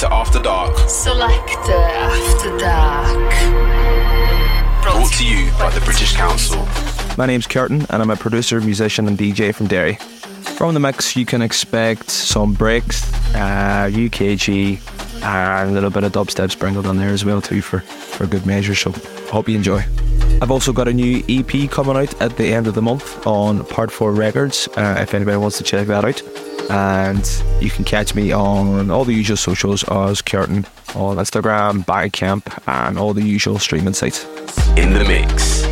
Selector After Dark. Selector After Dark. Brought to you by the British Council. My name's Cartin, and I'm a producer, musician, and DJ from Derry. From the mix, you can expect some breaks, uh, UKG, and a little bit of dubstep sprinkled on there as well too for, for good measure. So hope you enjoy. I've also got a new EP coming out at the end of the month on Part 4 Records, uh, if anybody wants to check that out. And you can catch me on all the usual socials as Cartin on Instagram, Bandcamp, and all the usual streaming sites. In the mix.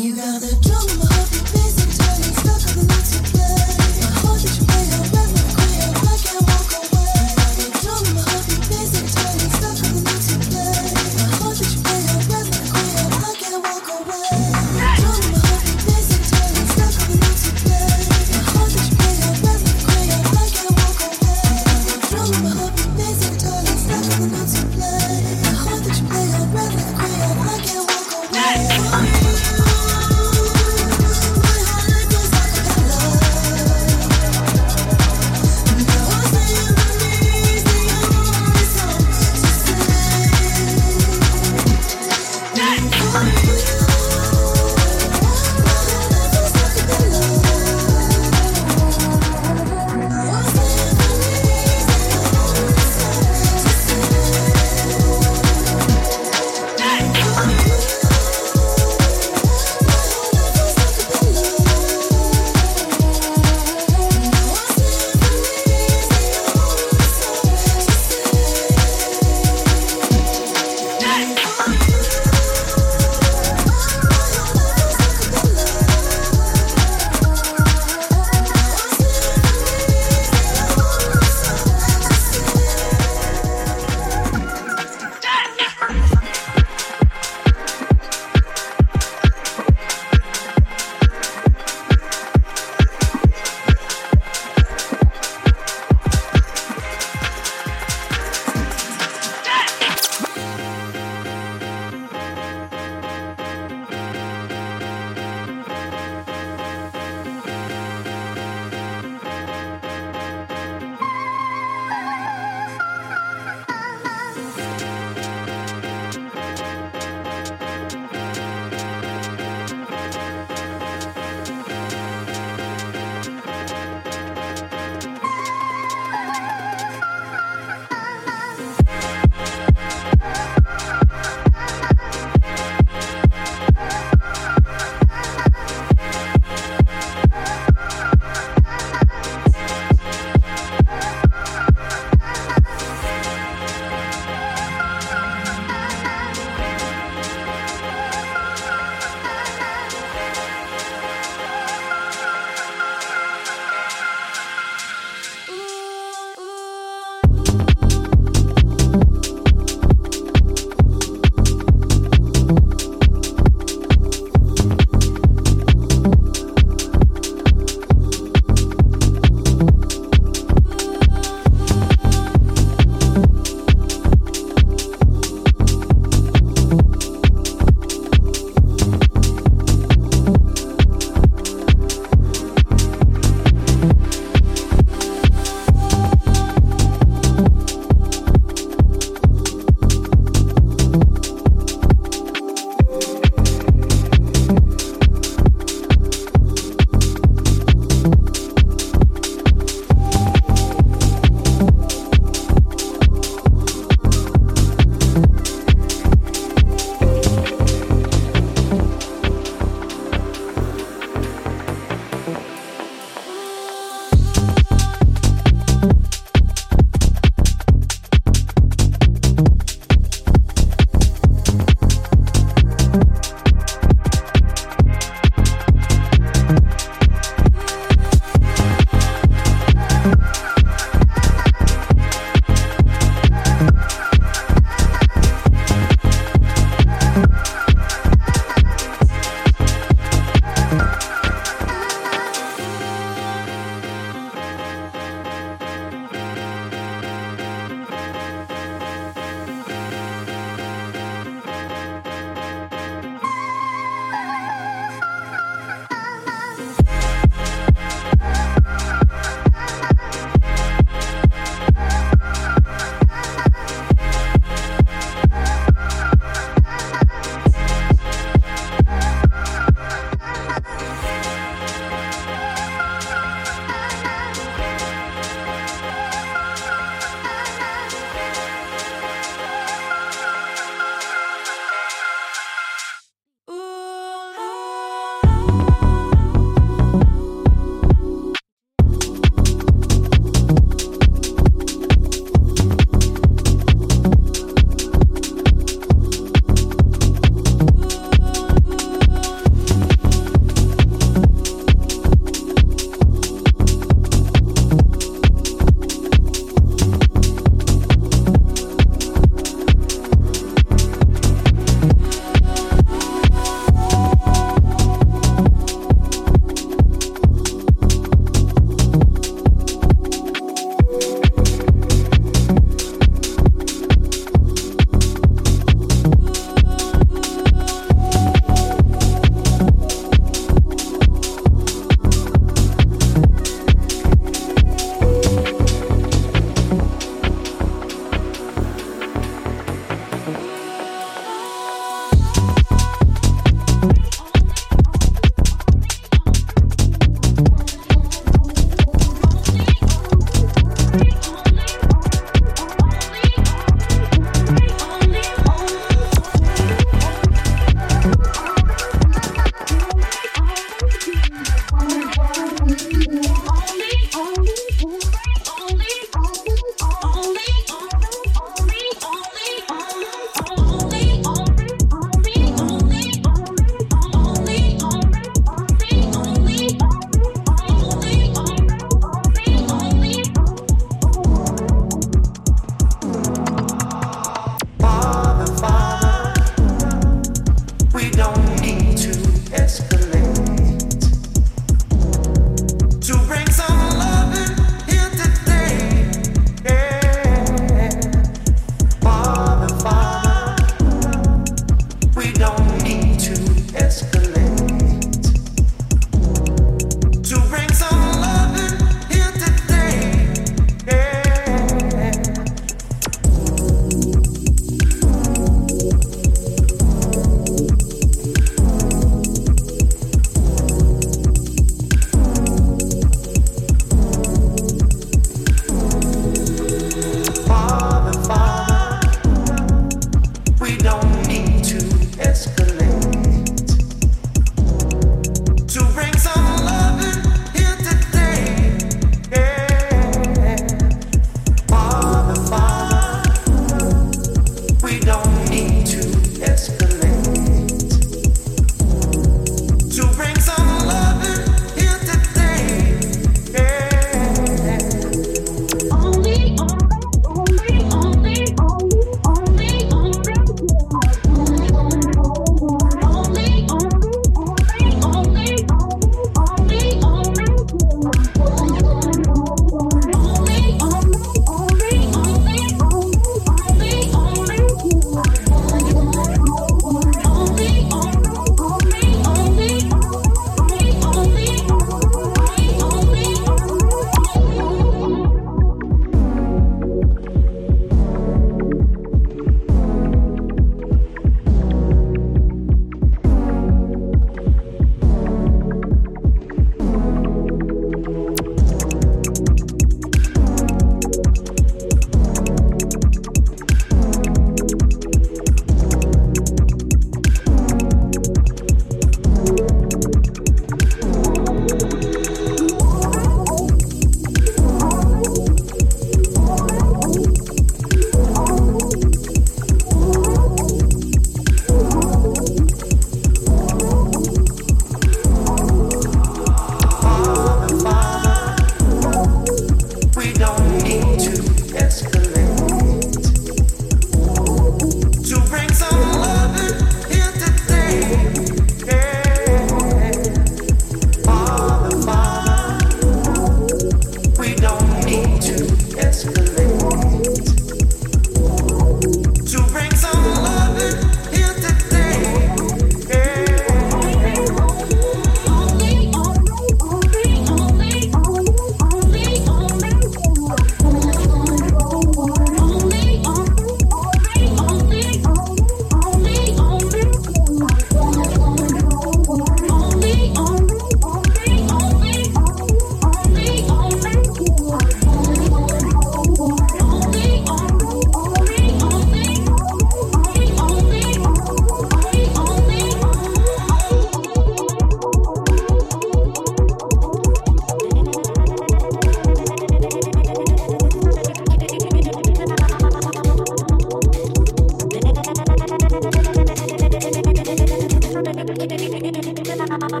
The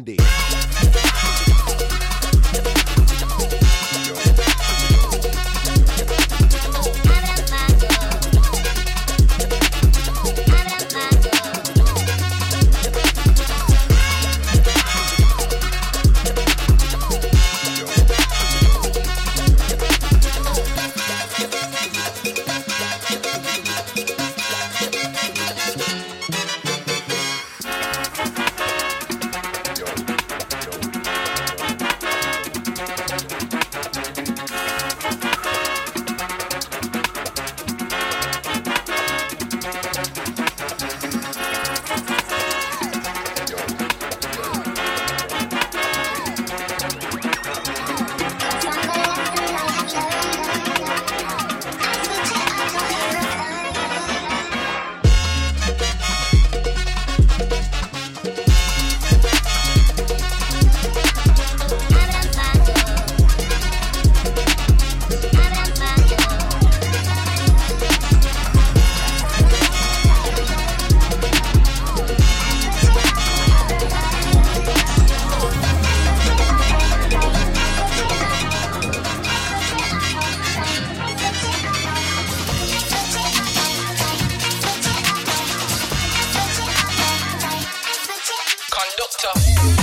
MD. conductor.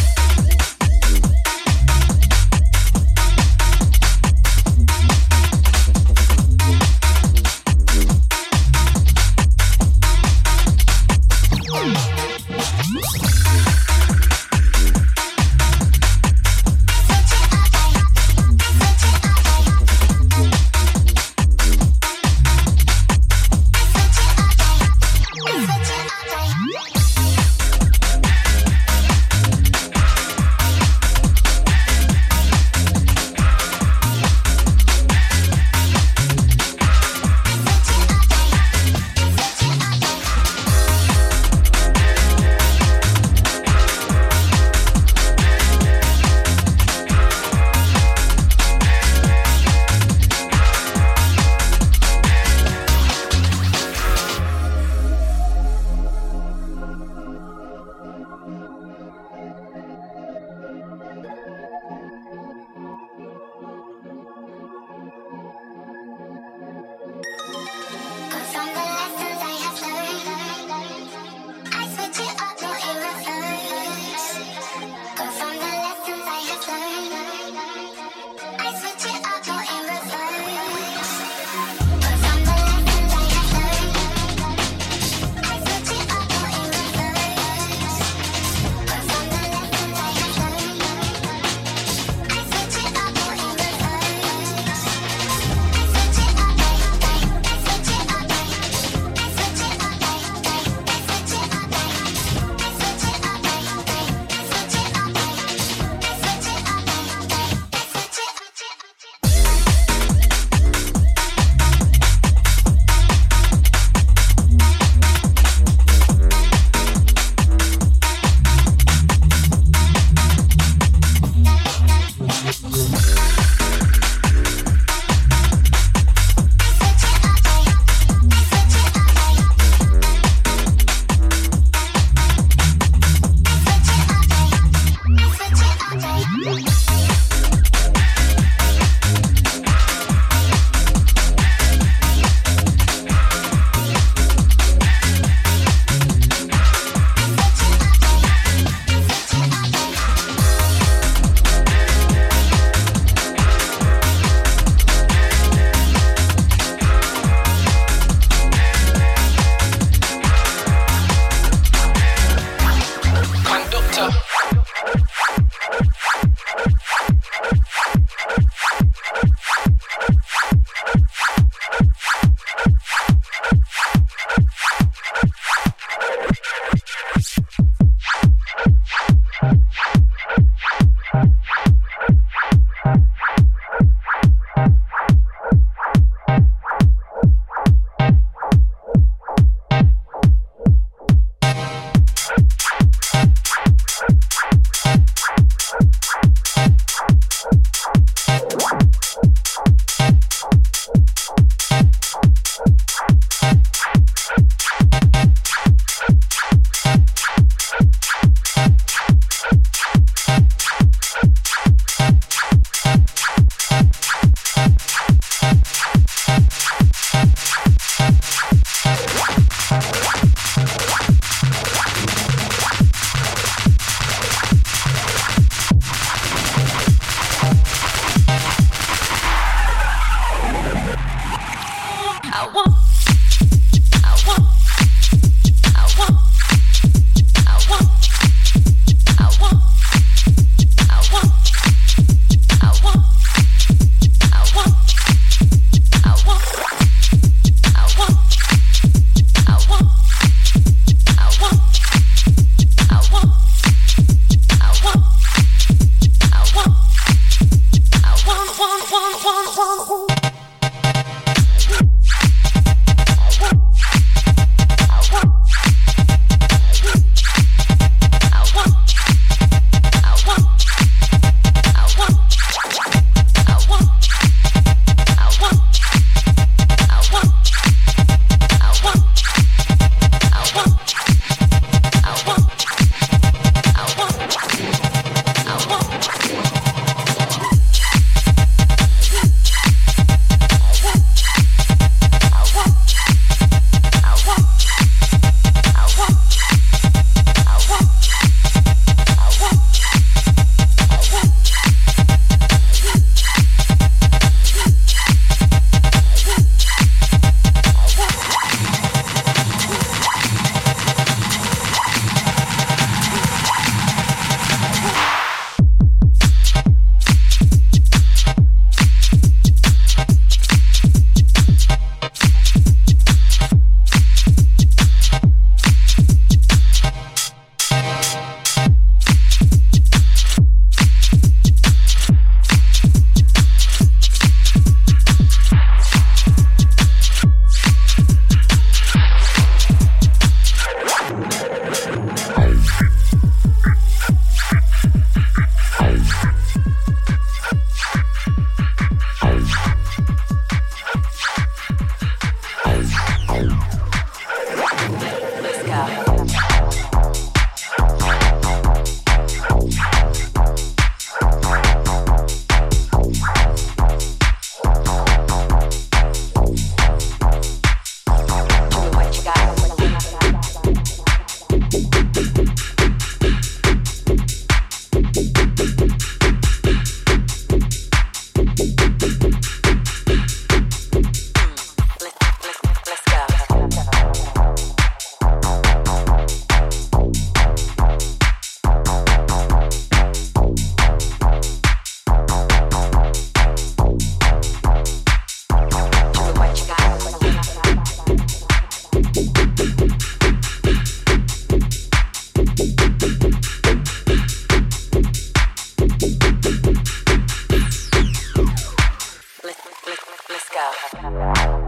Hamdi. Electric